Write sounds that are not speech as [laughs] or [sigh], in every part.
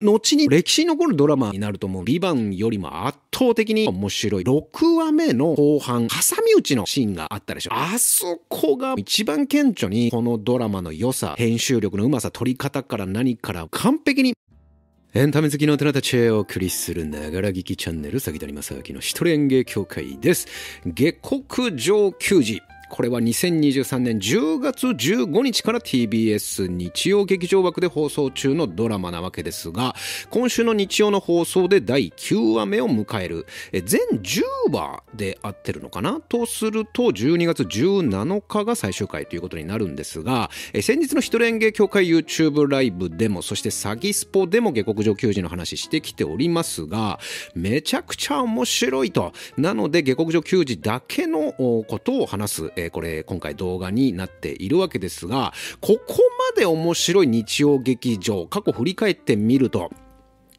後に歴史に残るドラマになると思う。ビバンよりも圧倒的に面白い。6話目の後半、挟み撃ちのシーンがあったでしょ。あそこが一番顕著にこのドラマの良さ、編集力のうまさ、撮り方から何から完璧にエンタメ好きの大人たちへお送りするながら聞きチャンネル、崎谷正明の一人演芸協会です。下克上球児。これは2023年10月15日から TBS 日曜劇場枠で放送中のドラマなわけですが、今週の日曜の放送で第9話目を迎える。え全10話で合ってるのかな？とすると、12月17日が最終回ということになるんですが、え先日の一人演芸協会 YouTube ライブでも、そして詐欺スポでも下克上球児の話してきておりますが、めちゃくちゃ面白いと。なので下克上球児だけのことを話すえ、これ今回動画になっているわけですが、ここまで面白い日曜劇場、過去振り返ってみると、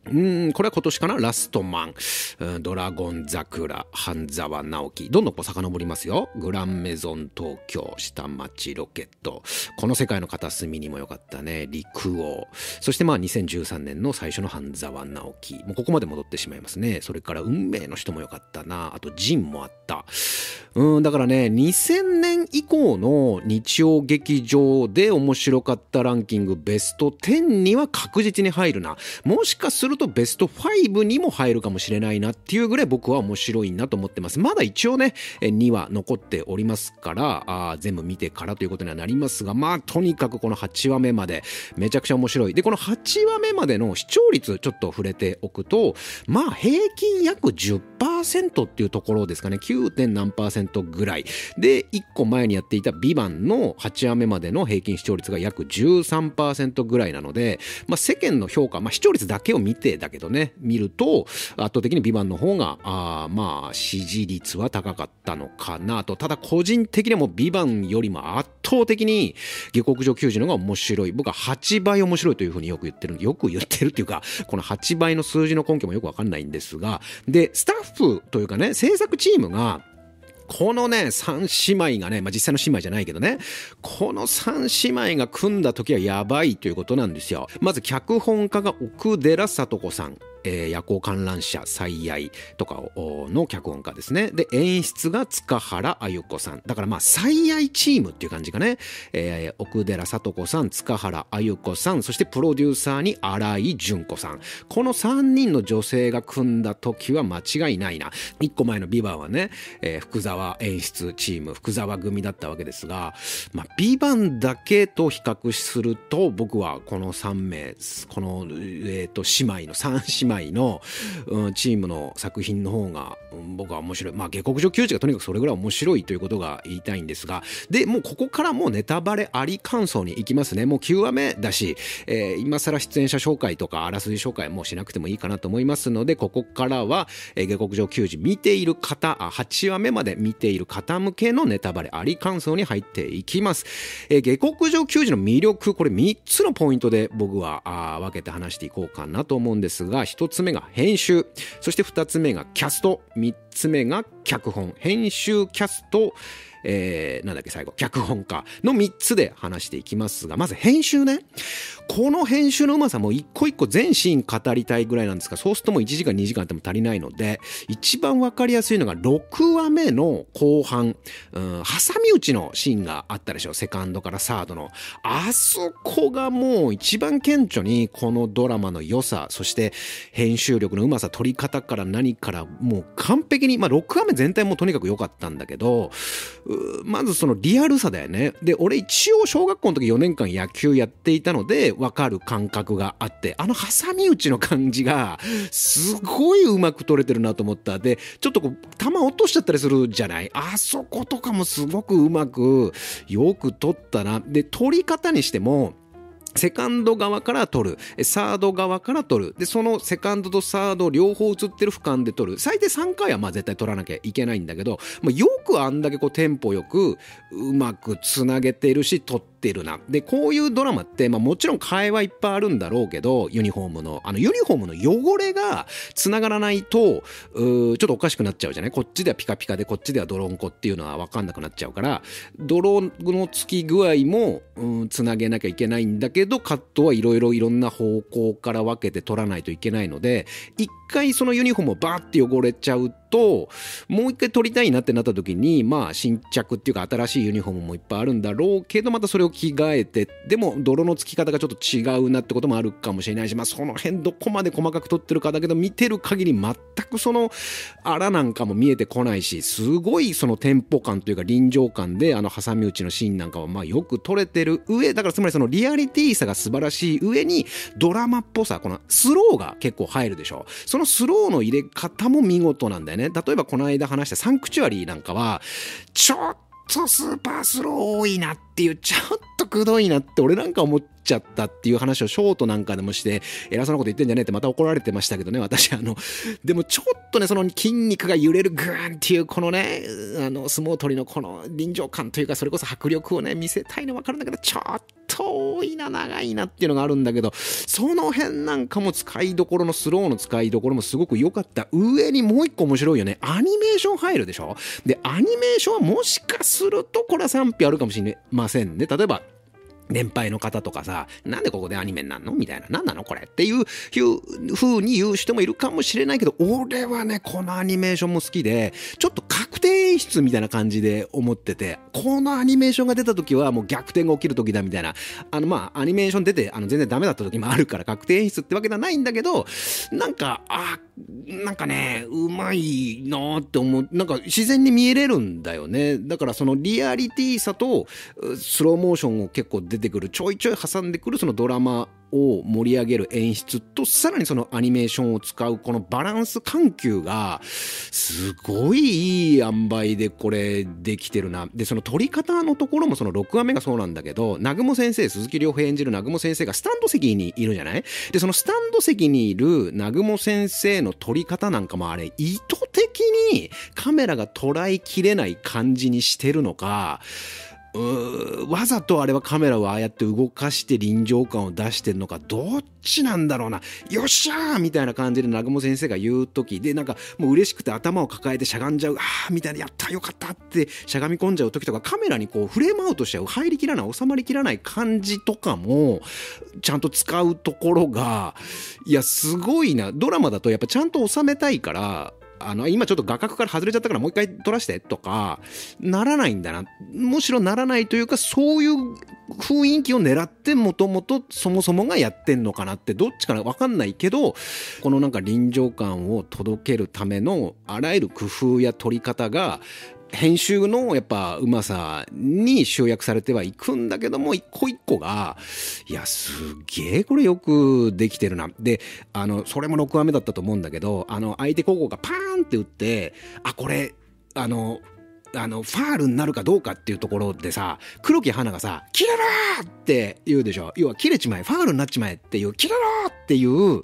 うん、これは今年かな？ラストマン、うん、ドラゴン桜、半沢直樹。どんどんこう遡りますよ。グランメゾン東京、下町ロケット。この世界の片隅にもよかったね。陸王。そしてまあ2013年の最初の半沢直樹。もうここまで戻ってしまいますね。それから運命の人もよかったな。あとジンもあった。うん、だからね、2000年以降の日曜劇場で面白かったランキングベスト10には確実に入るな。もしかするるとベスト5にも入るかもしれないなっていうぐらい僕は面白いなと思ってます。まだ一応ね、2話残っておりますから、あ全部見てからということにはなりますが、まあとにかくこの8話目までめちゃくちゃ面白い。で、この8話目までの視聴率ちょっと触れておくと、まあ平均約10%っていうところですかね、9. 点何ぐらい。で、1個前にやっていたビバンの8話目までの平均視聴率が約13%ぐらいなので、まあ世間の評価、まあ視聴率だけを見てだけどね、見ると、圧倒的にビバンの方が、あまあ、支持率は高かったのかなと。ただ、個人的にはもうビバンよりも圧倒的に、下克上球児の方が面白い。僕は8倍面白いというふうによく言ってる、よく言ってるっていうか、この8倍の数字の根拠もよくわかんないんですが、で、スタッフというかね、制作チームが、このね、三姉妹がね、まあ、実際の姉妹じゃないけどね、この三姉妹が組んだ時はやばいということなんですよ。まず脚本家が奥寺聡子さん。えー、夜行観覧車最愛とかの脚本家ですね。で、演出が塚原あゆ子さん。だからまあ最愛チームっていう感じかね。えー、奥寺聡子さん、塚原あゆ子さん、そしてプロデューサーに新井純子さん。この3人の女性が組んだ時は間違いないな。1個前のビバンはね、えー、福沢演出チーム、福沢組だったわけですが、まあ、ビバンだけと比較すると、僕はこの3名、この、え、ー、と、姉妹の3姉妹妹の、うん、チームの作品の方が、うん、僕は面白い。まあ、下克上球児がとにかくそれぐらい面白いということが言いたいんですが、で、もうここからもうネタバレあり感想に行きますね。もう9話目だし、えー、今更出演者紹介とかあらすじ紹介もしなくてもいいかなと思いますので、ここからは、えー、下克上球児見ている方、8話目まで見ている方向けのネタバレあり感想に入っていきます。えー、下克上球児の魅力、これ3つのポイントで僕はあ分けて話していこうかなと思うんですが、1 1つ目が編集、そして2つ目がキャスト、3つ目が脚本、編集、キャスト、えー、なんだっけ最後、脚本家の3つで話していきますが、まず編集ね。この編集のうまさも一個一個全シーン語りたいぐらいなんですが、そうするともう1時間2時間あっても足りないので、一番わかりやすいのが6話目の後半、うん、挟み撃ちのシーンがあったでしょ。セカンドからサードの。あそこがもう一番顕著にこのドラマの良さ、そして編集力のうまさ、撮り方から何からもう完璧に、まあ6話目全体もとにかく良かったんだけど、まずそのリアルさだよね。で、俺一応小学校の時4年間野球やっていたのでわかる感覚があって、あの挟み撃ちの感じがすごいうまく取れてるなと思った。で、ちょっとこう、球落としちゃったりするじゃない？あそことかもすごくうまくよく取ったな。で、取り方にしても、セカンド側から取る。サード側から取る。で、そのセカンドとサード両方映ってる俯瞰で取る。最低3回はまあ絶対取らなきゃいけないんだけど、まあ、よくあんだけこうテンポよくうまくつなげてるし、取ってってるな。で、こういうドラマって、まあもちろん替えはいっぱいあるんだろうけど、ユニフォームの、あのユニフォームの汚れが繋がらないと、うちょっとおかしくなっちゃうじゃない？こっちではピカピカで、こっちでは泥んこっていうのはわかんなくなっちゃうから、泥のつき具合も、うん、つなげなきゃいけないんだけど、カットはいろいろいろんな方向から分けて取らないといけないので、一回そのユニフォームをバーって汚れちゃうと、もう一回取りたいなってなった時に、まあ新着っていうか新しいユニフォームもいっぱいあるんだろうけど、またそれを着替えて、でも泥のつき方がちょっと違うなってこともあるかもしれないし、まあその辺どこまで細かく取ってるかだけど、見てる限り全くその粗なんかも見えてこないし、すごいそのテンポ感というか臨場感で、あの挟み撃ちのシーンなんかはまあよく撮れてる上、だからつまりそのリアリティさが素晴らしい上に、ドラマっぽさ、このスローが結構入るでしょ。そのスローの入れ方も見事なんだよね。例えばこの間話したサンクチュアリーなんかは、ちょっとスーパースロー多いなっていう、ちょっとくどいなって俺なんか思っちゃったっていう話をショートなんかでもして、偉そうなこと言ってんじゃねえってまた怒られてましたけどね、私あの、[laughs] でもちょっとね、その筋肉が揺れるグーンっていうこのね、あの、相撲取りのこの臨場感というか、それこそ迫力をね、見せたいの分かるんだけど、ちょっと多いな、長いなっていうのがあるんだけど、その辺なんかも使いどころのスローの使いどころもすごく良かった。上にもう一個面白いよね。アニメーション入るでしょ？で、アニメーションはもしかするとこれは賛否あるかもしれませんね。例えば、年配の方とかさ、なんでここでアニメになんの？みたいな。何なのこれっていう風に言う人もいるかもしれないけど、俺はね、このアニメーションも好きで、ちょっと定演出みたいな感じで思ってて、このアニメーションが出た時はもう逆転が起きる時だみたいな。あの、まあ、アニメーション出て、あの、全然ダメだった時もあるから確定演出ってわけではないんだけど、なんか、あ、なんかね、うまいなって思う。なんか自然に見えれるんだよね。だからそのリアリティさとスローモーションを結構出てくる、ちょいちょい挟んでくるそのドラマを盛り上げる演出と、さらにそのアニメーションを使うこのバランス緩急が、すごいいい塩梅でこれできてるな。で、その撮り方のところもその6話目がそうなんだけど、南雲先生、鈴木亮平演じる南雲先生がスタンド席にいるじゃない？で、そのスタンド席にいる南雲先生の撮り方なんかもあれ、意図的にカメラが捉えきれない感じにしてるのか、わざとあれはカメラをああやって動かして臨場感を出してんのか、どっちなんだろうな。よっしゃーみたいな感じで南雲先生が言う時で、なんかもう嬉しくて頭を抱えてしゃがんじゃう、あーみたいな、やったよかったってしゃがみ込んじゃう時とか、カメラにこうフレームアウトしちゃう、入りきらない、収まりきらない感じとかも、ちゃんと使うところが、いや、すごいな。ドラマだとやっぱちゃんと収めたいから、あの、今ちょっと画角から外れちゃったからもう一回撮らしてとか、ならないんだな。むしろならないというか、そういう雰囲気を狙ってもともとそもそもがやってんのかなってどっちかなわかんないけど、このなんか臨場感を届けるためのあらゆる工夫や撮り方が編集のやっぱうまさに集約されてはいくんだけども、一個一個が、いや、すげえこれよくできてるな。で、あの、それも6話目だったと思うんだけど、あの、相手高校がパーンって打って、あ、これ、あの、あの、ファールになるかどうかっていうところでさ、黒木花がさ、切れろって言うでしょ。要は切れちまえ、ファールになっちまえっていう、切れろっていう、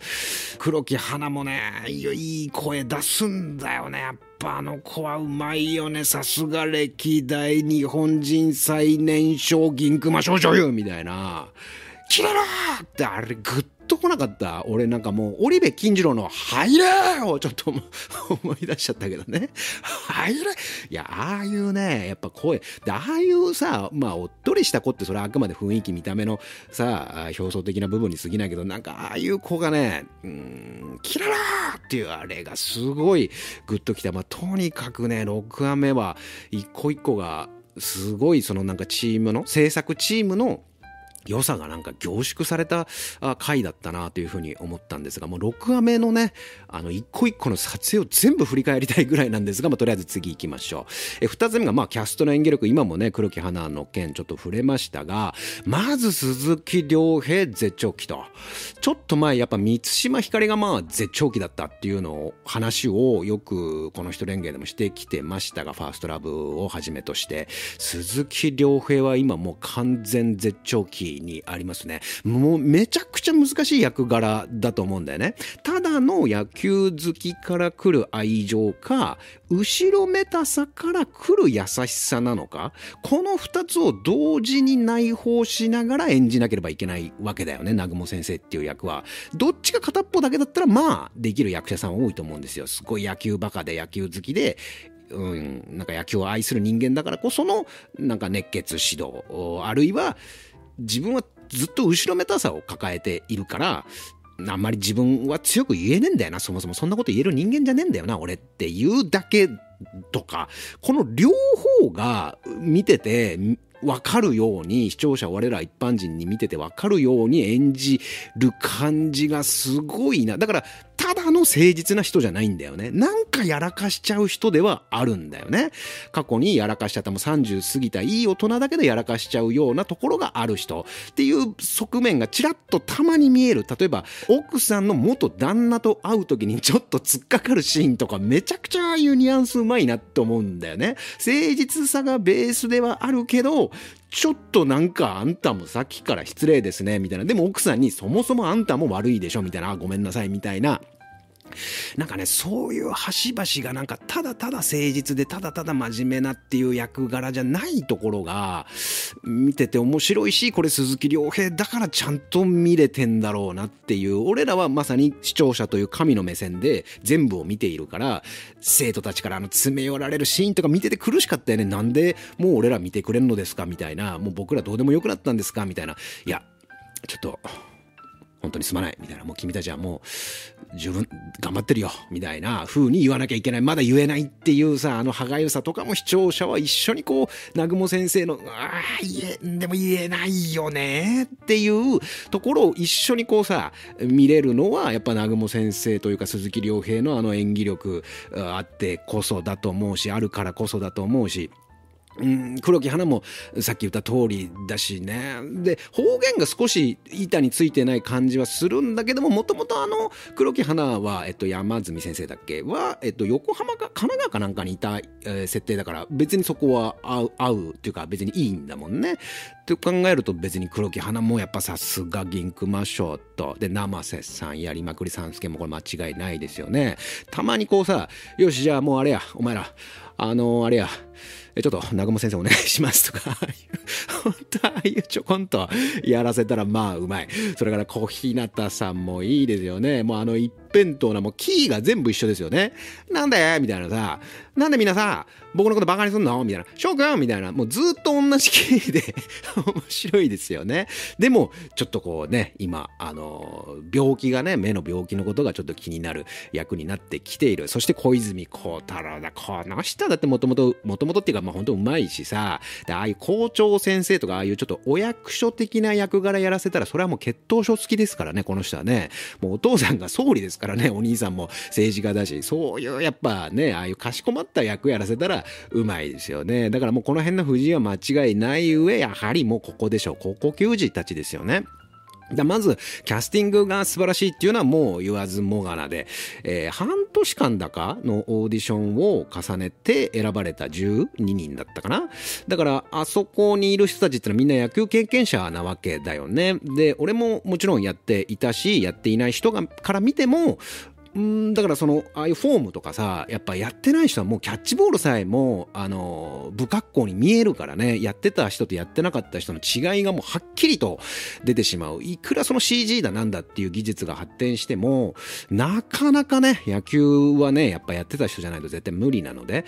黒木花もね、いい声出すんだよね、やっぱあの子はうまいよね。さすが歴代日本人最年少銀熊少女優みたいな。キレろってあれグッと来なかった。俺なんかもう、織部金次郎の入れをちょっと思い出しちゃったけどね。[laughs] 入れいや、ああいうね、やっぱ声。で、ああいうさ、まあ、おっとりした子ってそれはあくまで雰囲気、見た目のさ、表層的な部分に過ぎないけど、なんかああいう子がね、うん、キララーっていうあれがすごいグッときた。まあ、とにかくね、6話目は一個一個がすごいそのなんかチームの、制作チームの良さがなんか凝縮された回だったなというふうに思ったんですが、もう6話目のね、あの、一個一個の撮影を全部振り返りたいぐらいなんですが、まあ、とりあえず次行きましょう。え、二つ目が、まあ、キャストの演技力、今もね、黒木花の件ちょっと触れましたが、まず鈴木亮平絶頂期と。ちょっと前、やっぱ三島ひかりがまあ、絶頂期だったっていうのを、話をよくこの人連芸でもしてきてましたが、ファーストラブをはじめとして、鈴木亮平は今もう完全絶頂期にありますね。もうめちゃくちゃ難しい役柄だと思うんだよね。ただの野球好きから来る愛情か、後ろめたさから来る優しさなのか、この二つを同時に内包しながら演じなければいけないわけだよね、南雲先生っていう役は。どっちか片っぽだけだったら、まあ、できる役者さん多いと思うんですよ。すごい野球バカで野球好きで、うん、なんか野球を愛する人間だからこその、なんか熱血指導、あるいは、自分はずっと後ろめたさを抱えているから、あんまり自分は強く言えねえんだよな、そもそもそんなこと言える人間じゃねえんだよな、俺っていうだけとか、この両方が見てて、わかるように、視聴者我ら一般人に見ててわかるように演じる感じがすごいな。だから、ただの誠実な人じゃないんだよね。なんかやらかしちゃう人ではあるんだよね。過去にやらかしちゃったもう30過ぎたいい大人だけどやらかしちゃうようなところがある人っていう側面がちらっとたまに見える。例えば、奥さんの元旦那と会う時にちょっと突っかかるシーンとかめちゃくちゃああいうニュアンスうまいなって思うんだよね。誠実さがベースではあるけど、ちょっとなんかあんたもさっきから失礼ですね、みたいな。でも奥さんにそもそもあんたも悪いでしょ、みたいな。ごめんなさい、みたいな。なんかね、そういう端々がなんかただただ誠実でただただ真面目なっていう役柄じゃないところが見てて面白いし、これ鈴木亮平だからちゃんと見れてんだろうなっていう、俺らはまさに視聴者という神の目線で全部を見ているから、生徒たちからあの詰め寄られるシーンとか見てて苦しかったよね。なんでもう俺ら見てくれんのですか？みたいな、もう僕らどうでもよくなったんですか？みたいな。いや、ちょっと、本当にすまない、みたいな、もう君たちはもう十分頑張ってるよ、みたいな風に言わなきゃいけない、まだ言えないっていうさ、あの歯がゆさとかも視聴者は一緒にこう、南雲先生の、ああ、言え、でも言えないよね、っていうところを一緒にこうさ、見れるのは、やっぱ南雲先生というか鈴木亮平のあの演技力あってこそだと思うし、あるからこそだと思うし、うん、黒木花もさっき言った通りだしね。で、方言が少し板についてない感じはするんだけども、もともとあの、黒木花は、えっと、山住先生だっけ？は、えっと、横浜か神奈川かなんかにいた、えー、設定だから、別にそこは合う、合うっていうか別にいいんだもんね。って考えると別に黒木花もやっぱさすが銀熊賞と、で、生瀬さん、やりまくりさんすけもこれ間違いないですよね。たまにこうさ、よし、じゃあもうあれや、お前ら、あのー、あれや、え、ちょっと、南雲先生お願いしますとか、本当ああいうちょこんとやらせたらまあうまい。それから小日向さんもいいですよね。もうあの一辺倒なもうキーが全部一緒ですよね。なんで？みたいなさ、なんでみんなさ、僕のことバカにすんの？みたいな。翔くん？みたいな。もうずっと同じキーで [laughs] 面白いですよね。でも、ちょっとこうね、今、あの、病気がね、目の病気のことがちょっと気になる役になってきている。そして小泉孝太郎だ。この人だってもともと、もともとっていうか、まあ本当うまいしさ、ああいう校長先生とか、ああいうちょっとお役所的な役柄やらせたら、それはもう血統書付きですからね、この人はね。もうお父さんが総理ですからからね、[laughs] お兄さんも政治家だし、そういうやっぱね、ああいうかしこまった役やらせたらうまいですよね。だからもうこの辺の藤井は間違いない上、やはりもうここでしょう。高校球児たちですよね。だまず、キャスティングが素晴らしいっていうのはもう言わずもがなで、えー、半年間だかのオーディションを重ねて選ばれた12人だったかな。だから、あそこにいる人たちってのはみんな野球経験者なわけだよね。で、俺ももちろんやっていたし、やっていない人がから見ても、うんだからそのああいうフォームとかさやっぱやってない人はもうキャッチボールさえもあの不格好に見えるからね。やってた人とやってなかった人の違いがもうはっきりと出てしまう。いくらその CG だなんだっていう技術が発展してもなかなかね野球はねやっぱやってた人じゃないと絶対無理なので、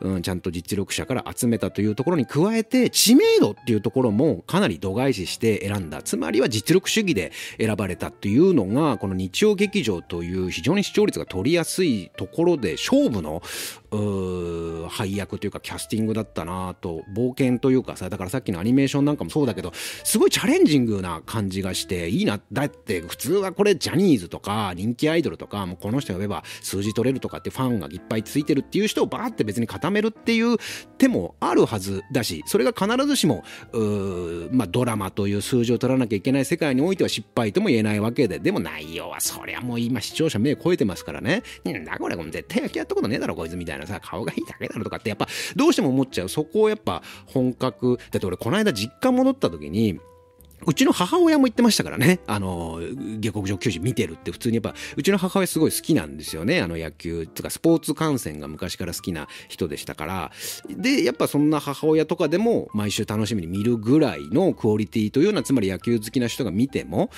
うん、ちゃんと実力者から集めたというところに加えて知名度っていうところもかなり度外視して選んだ。つまりは実力主義で選ばれたというのがこの日曜劇場という非常に視聴率が取りやすいところで勝負の配役というかキャスティングだったなと冒険というかさだからさっきのアニメーションなんかもそうだけどすごいチャレンジングな感じがしていいなだって普通はこれジャニーズとか人気アイドルとかもうこの人呼べば数字取れるとかってファンがいっぱいついてるっていう人をバーって別に固めるっていう手もあるはずだしそれが必ずしもうまあ、ドラマという数字を取らなきゃいけない世界においては失敗とも言えないわけででも内容はそりゃもう今視聴者目超えてますからねなんだこれ絶対野球やったことねえだろこいつみたいななさ、顔がいいだけだろとかってやっぱどうしても思っちゃう。そこをやっぱ本格、だって俺この間実家戻った時に、うちの母親も言ってましたからね。あの、下克上球児見てるって普通にやっぱ、うちの母親すごい好きなんですよね。あの野球とかスポーツ観戦が昔から好きな人でしたから。で、やっぱそんな母親とかでも毎週楽しみに見るぐらいのクオリティというのは、つまり野球好きな人が見ても、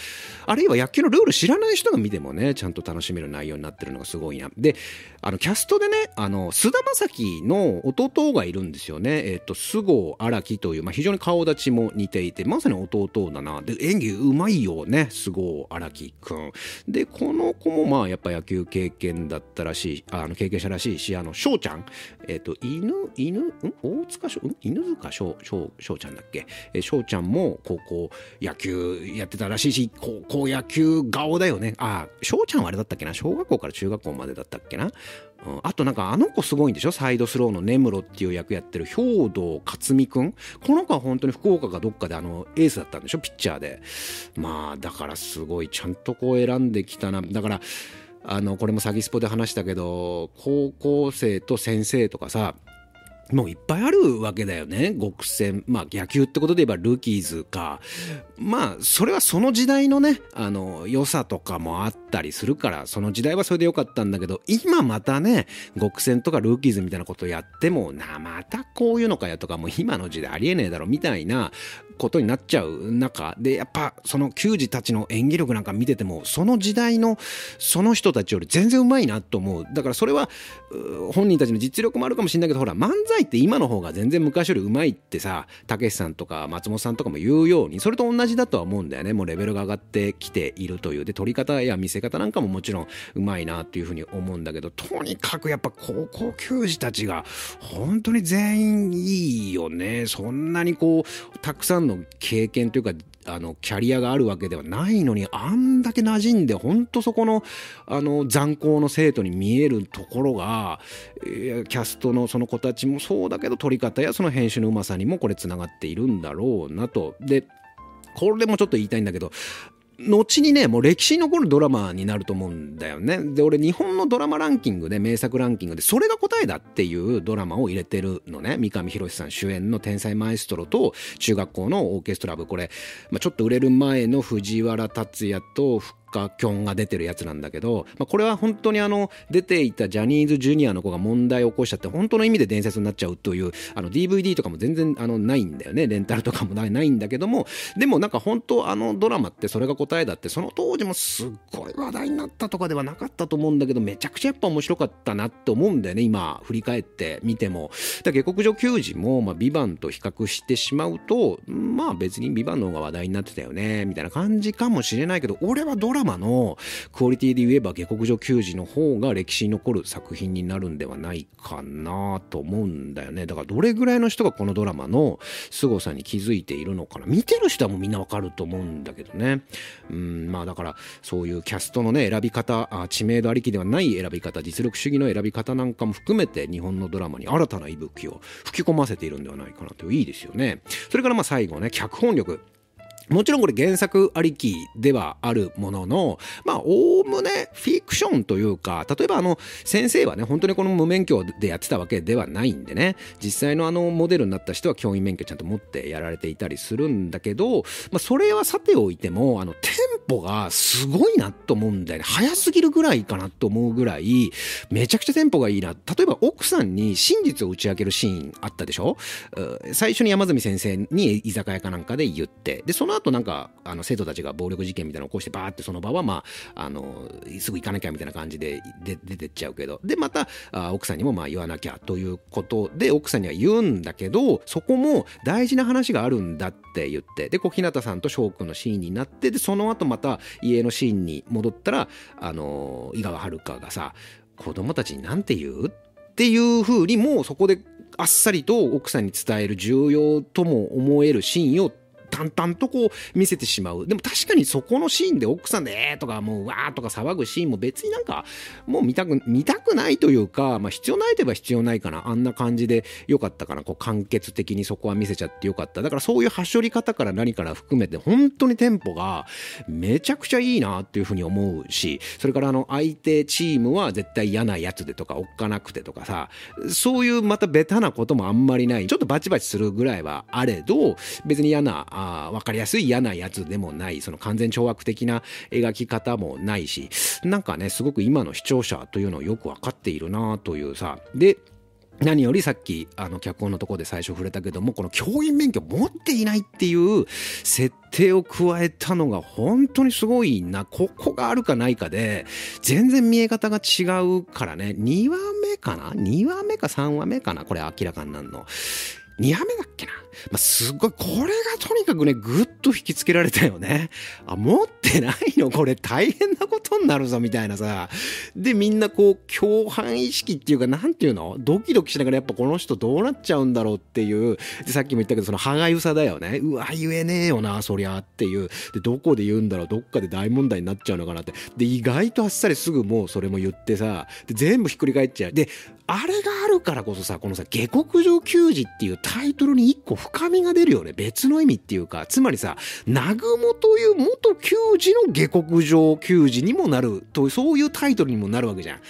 あるいは野球のルール知らない人が見てもね、ちゃんと楽しめる内容になってるのがすごいな。で、あの、キャストでね、あの、菅田将暉の弟がいるんですよね。えっ、と、菅生荒木という、まあ、非常に顔立ちも似ていて、まさに弟だな。で、演技うまいよね、すごい荒木くん。で、この子もまあやっぱ野球経験だったらしい、あの経験者らしいし、あの、翔ちゃん、えっ、ー、と、犬、犬、ん？大塚翔、ん？犬塚翔、翔、翔ちゃんだっけ？えー、翔ちゃんも高校野球やってたらしいし、高校野球顔だよね。あ。あ、翔ちゃんはあれだったっけな？小学校から中学校までだったっけな？うん、あとなんかあの子すごいんでしょ？サイドスローの根室っていう役やってる兵藤克美くん？この子は本当に福岡かどっかであのエースだったんでしょ？ピッチャーで。まあだからすごいちゃんとこう選んできたな。だからあのこれも詐欺スポで話したけど高校生と先生とかさもういっぱいあるわけだよね。極戦。まあ野球ってことで言えばルーキーズか。まあそれはその時代のね、あの、良さとかもあったりするから、その時代はそれでよかったんだけど、今またね、極戦とかルーキーズみたいなことやっても、な、またこういうのかよとか、もう今の時代ありえねえだろみたいなことになっちゃう中で、やっぱその球児たちの演技力なんか見てても、その時代のその人たちより全然うまいなと思う。だからそれは、本人たちの実力もあるかもしれないけど、ほら、漫才って今の方が全然昔よりうまいってさ、たけしさんとか松本さんとかも言うように、それと同じだとは思うんだよね。もうレベルが上がってきているという。で、撮り方や見せ方なんかももちろんうまいなっていうふうに思うんだけど、とにかくやっぱ高校球児たちが本当に全員いいよね。そんなにこう、たくさんの経験というか、あの、キャリアがあるわけではないのに、あんだけ馴染んで、ほんとそこの、あの、残高の生徒に見えるところが、キャストのその子たちもそうだけど、撮り方やその編集のうまさにもこれ繋がっているんだろうなと。で、これもちょっと言いたいんだけど、後にね、もう歴史に残るドラマになると思うんだよね。で、俺日本のドラマランキングで、名作ランキングで、それが答えだっていうドラマを入れてるのね。三上博史さん主演の天才マエストロと中学校のオーケストラ部。これ、まあ、ちょっと売れる前の藤原竜也とかキョンが出てるやつなんだけど、まあ、これは本当にあの出ていたジャニーズジュニアの子が問題を起こしちゃって本当の意味で伝説になっちゃうというあの DVD とかも全然あのないんだよね。レンタルとかもないんだけども。でもなんか本当あのドラマってそれが答えだってその当時もすっごい話題になったとかではなかったと思うんだけどめちゃくちゃやっぱ面白かったなって思うんだよね。今振り返ってみても。だ下克上球児も、まあ、ビバンと比較してしまうとまあ別にビバンの方が話題になってたよねみたいな感じかもしれないけど俺はドラマのクオリティで言えば下克上球児の方が歴史に残る作品になるんではないかなと思うんだよね。だからどれぐらいの人がこのドラマの凄さに気づいているのかな。見てる人はもうみんなわかると思うんだけどね。うんまあだからそういうキャストのね選び方あ知名度ありきではない選び方実力主義の選び方なんかも含めて日本のドラマに新たな息吹を吹き込ませているんではないかなと。いいですよね。それからまあ最後ね脚本力。もちろんこれ原作ありきではあるものの、まあ、おおむねフィクションというか、例えばあの、先生はね、本当にこの無免許でやってたわけではないんでね、実際のあの、モデルになった人は教員免許ちゃんと持ってやられていたりするんだけど、まあ、それはさておいても、あの、テンポがすごいなと思うんだよね。早すぎるぐらいかなと思うぐらい、めちゃくちゃテンポがいいな。例えば奥さんに真実を打ち明けるシーンあったでしょ？最初に山住先生に居酒屋かなんかで言って、で、その後なんかあの生徒たちが暴力事件みたいなのを起こしてバーってその場はまああのすぐ行かなきゃみたいな感じで出てっちゃうけど。でまたあ奥さんにもまあ言わなきゃということで奥さんには言うんだけどそこも大事な話があるんだって言ってで小日向さんと翔くんのシーンになってでその後また家のシーンに戻ったらあの井川遥がさ子供たちに何て言う？っていう風にもうそこであっさりと奥さんに伝える重要とも思えるシーンを淡々とこう見せてしまう。でも確かにそこのシーンで奥さんでえーとかもうわーとか騒ぐシーンも別になんかもう見たく、見たくないというか、まあ必要ないといえば必要ないかな。あんな感じでよかったかな。こう完結的にそこは見せちゃってよかった。だからそういう端折り方から何から含めて本当にテンポがめちゃくちゃいいなっていうふうに思うし、それからあの相手チームは絶対嫌なやつでとかおっかなくてとかさ、そういうまたベタなこともあんまりない。ちょっとバチバチするぐらいはあれど、別に嫌なあわかりやすい嫌なやつでもない、その完全懲悪的な描き方もないし、なんかね、すごく今の視聴者というのをよくわかっているなというさ、で、何よりさっきあの脚本のところで最初触れたけどもこの教員免許持っていないっていう設定を加えたのが本当にすごいなここがあるかないかで全然見え方が違うからね。2話目かな？2話目か3話目かな？これ明らかになるの。2話目だっけな？まあ、すごい、これがとにかくね、ぐっと引きつけられたよね。あ、持ってないの？これ大変なことになるぞ、みたいなさ。で、みんなこう、共犯意識っていうか、なんていうの？ドキドキしながらやっぱこの人どうなっちゃうんだろうっていう。で、さっきも言ったけど、その歯がゆさだよね。うわ、言えねえよな、そりゃっていう。で、どこで言うんだろう？どっかで大問題になっちゃうのかなって。で、意外とあっさりすぐもうそれも言ってさ、で、全部ひっくり返っちゃう。で、あれがあるからこそさ、このさ、下克上球児っていうタイトルに一個深みが出るよね。別の意味っていうか、つまりさ、南雲という元球児の下克上球児にもなると、そういうタイトルにもなるわけじゃん。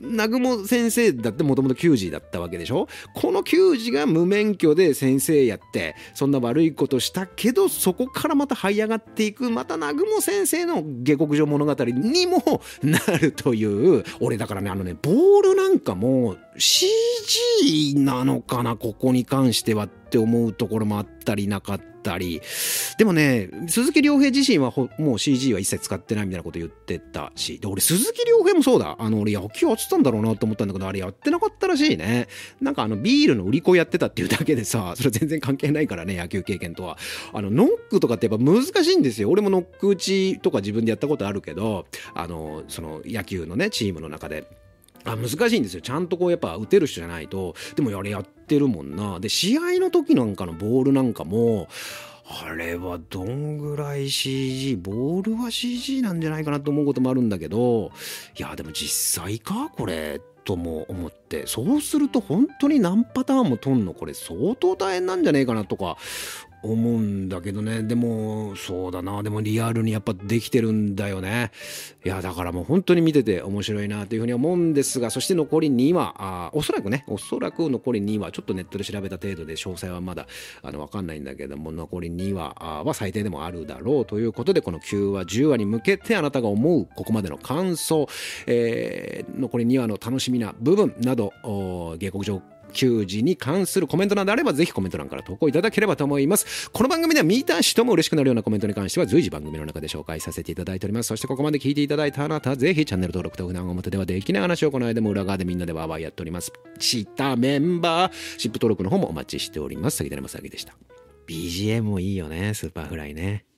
南雲先生だってもともと球児だったわけでしょ？この球児が無免許で先生やってそんな悪いことしたけどそこからまた這い上がっていくまた南雲先生の下克上物語にもなるという俺だからねあのねボールなんかも CG なのかなここに関してはって思うところもあったりなかったり。でもね鈴木亮平自身はもう CG は一切使ってないみたいなこと言ってたし。で俺鈴木亮平もそうだ。あの俺野球やってたんだろうなと思ったんだけどあれやってなかったらしいね。なんかあのビールの売り子やってたっていうだけでさそれ全然関係ないからね野球経験とは。あのノックとかってやっぱ難しいんですよ。俺もノック打ちとか自分でやったことあるけどあのその野球のねチームの中で。あ難しいんですよ。ちゃんとこうやっぱ打てる人じゃないと。でもあれやってるもんな。で、試合の時なんかのボールなんかも、あれはどんぐらい CG、ボールは CG なんじゃないかなと思うこともあるんだけど、いや、でも実際か？これ、とも思って、そうすると本当に何パターンも取んの？これ相当大変なんじゃねえかなとか思うんだけどね。でも、そうだな。でもリアルにやっぱできてるんだよね。いや、だからもう本当に見てて面白いなというふうに思うんですが、そして残り2話、あおそらくね、おそらく残り2話、ちょっとネットで調べた程度で詳細はまだあのわかんないんだけども、残り2話は最低でもあるだろうということで、この9話、10話に向けてあなたが思うここまでの感想、えー、残り2話の楽しみな部分など、下克上球児に関するコメントなどあればぜひコメント欄から投稿いただければと思います。この番組では見た人も嬉しくなるようなコメントに関しては随時番組の中で紹介させていただいております。そしてここまで聞いていただいたあなた、ぜひチャンネル登録と普段表ではできない話をこの間も裏側でみんなでワーワーやっております。したメンバーシップ登録の方もお待ちしております。杉田正明でした。BGM もいいよね、スーパーフライね。